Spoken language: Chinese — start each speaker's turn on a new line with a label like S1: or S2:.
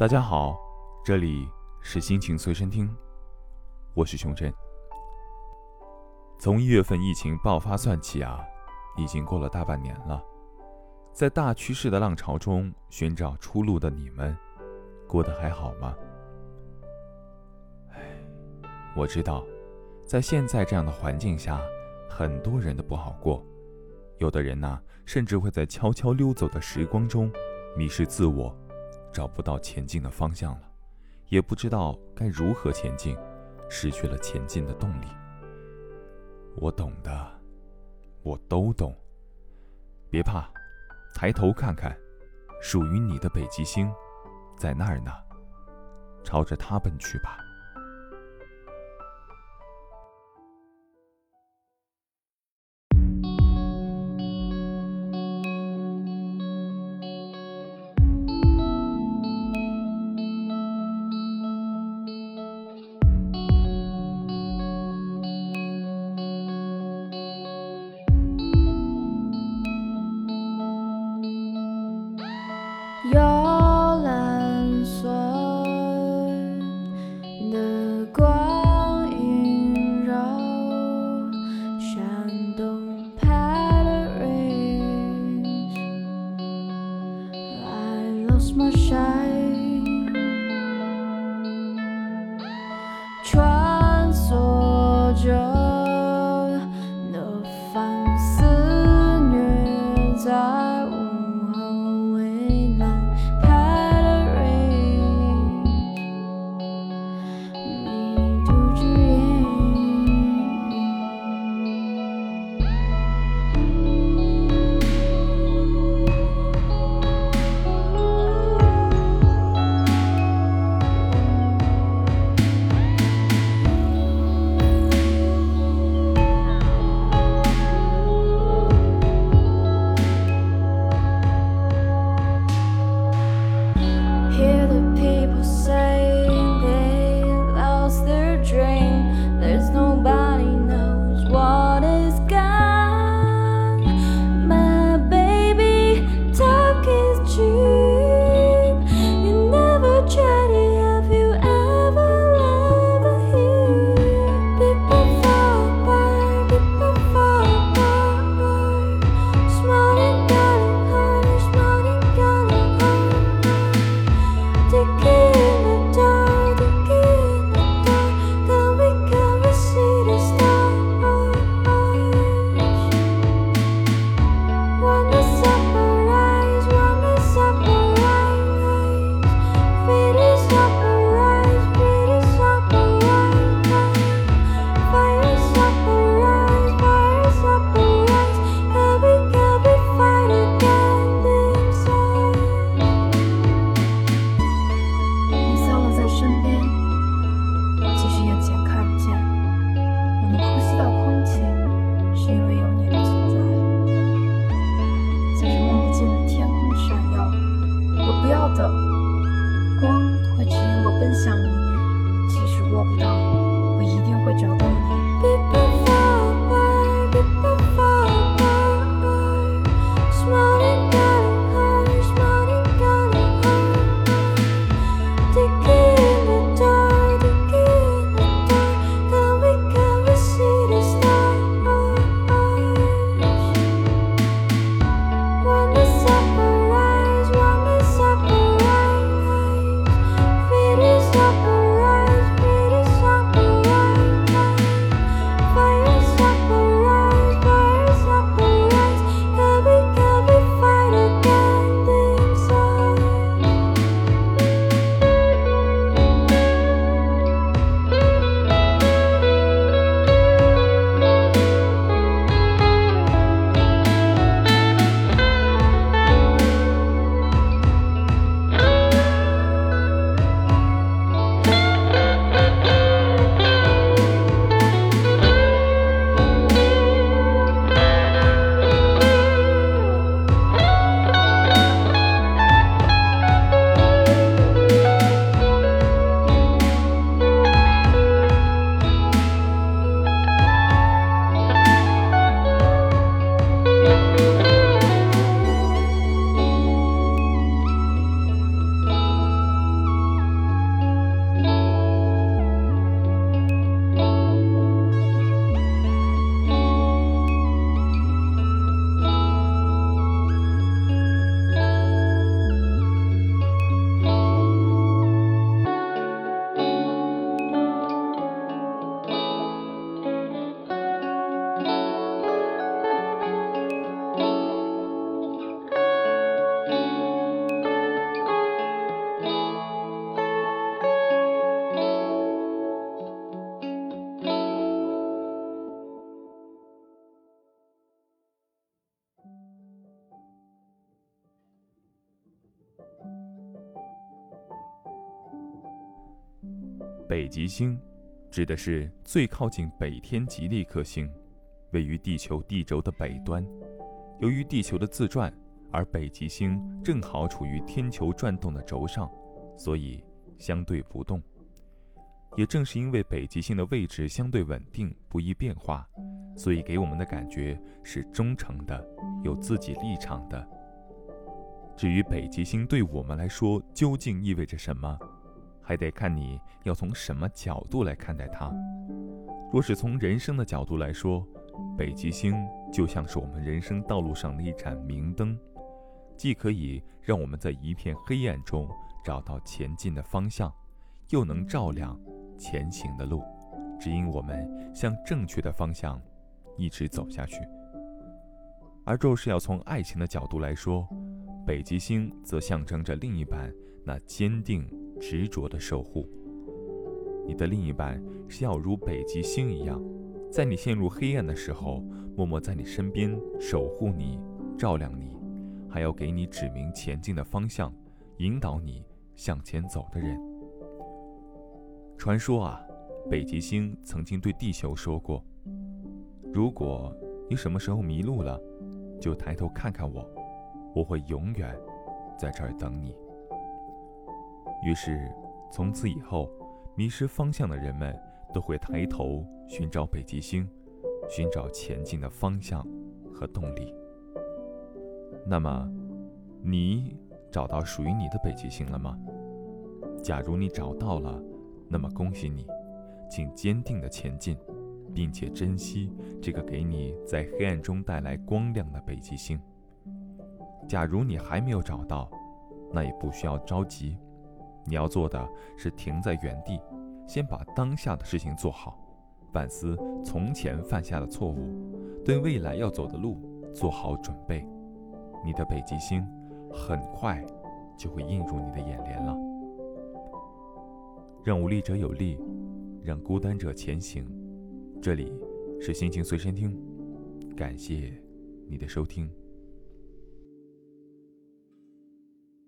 S1: 大家好，这里是心情随身听，我是熊真。从一月份疫情爆发算起啊，已经过了大半年了。在大趋势的浪潮中寻找出路的你们，过得还好吗？唉，我知道，在现在这样的环境下，很多人都不好过。有的人呐，甚至会在悄悄溜走的时光中，迷失自我。找不到前进的方向了，也不知道该如何前进，失去了前进的动力。我懂的，我都懂。别怕，抬头看看，属于你的北极星，在那儿呢，朝着它奔去吧。
S2: 的光会指引我奔向你即使握不到。
S3: 北极星，指的是最靠近北天极的一颗星，位于地球地轴的北端。由于地球的自转，而北极星正好处于天球转动的轴上，所以相对不动。也正是因为北极星的位置相对稳定，不易变化，所以给我们的感觉是忠诚的，有自己立场的。至于北极星对我们来说究竟意味着什么，还得看你要从什么角度来看待它。若是从人生的角度来说，北极星就像是我们人生道路上的一盏明灯，既可以让我们在一片黑暗中找到前进的方向，又能照亮前行的路，指引我们向正确的方向一直走下去。而若是要从爱情的角度来说，北极星则象征着另一半那坚定执着的守护。你的另一半是要如北极星一样，在你陷入黑暗的时候，默默在你身边守护你、照亮你，还要给你指明前进的方向，引导你向前走的人。传说啊，北极星曾经对地球说过：“如果你什么时候迷路了，就抬头看看我。”我会永远在这儿等你。于是，从此以后，迷失方向的人们都会抬头寻找北极星，寻找前进的方向和动力。那么，你找到属于你的北极星了吗？假如你找到了，那么恭喜你，请坚定的前进，并且珍惜这个给你在黑暗中带来光亮的北极星。假如你还没有找到，那也不需要着急。你要做的是停在原地，先把当下的事情做好，反思从前犯下的错误，对未来要走的路做好准备。你的北极星很快就会映入你的眼帘了。让无力者有力，让孤单者前行。这里是心情随身听，感谢你的收听。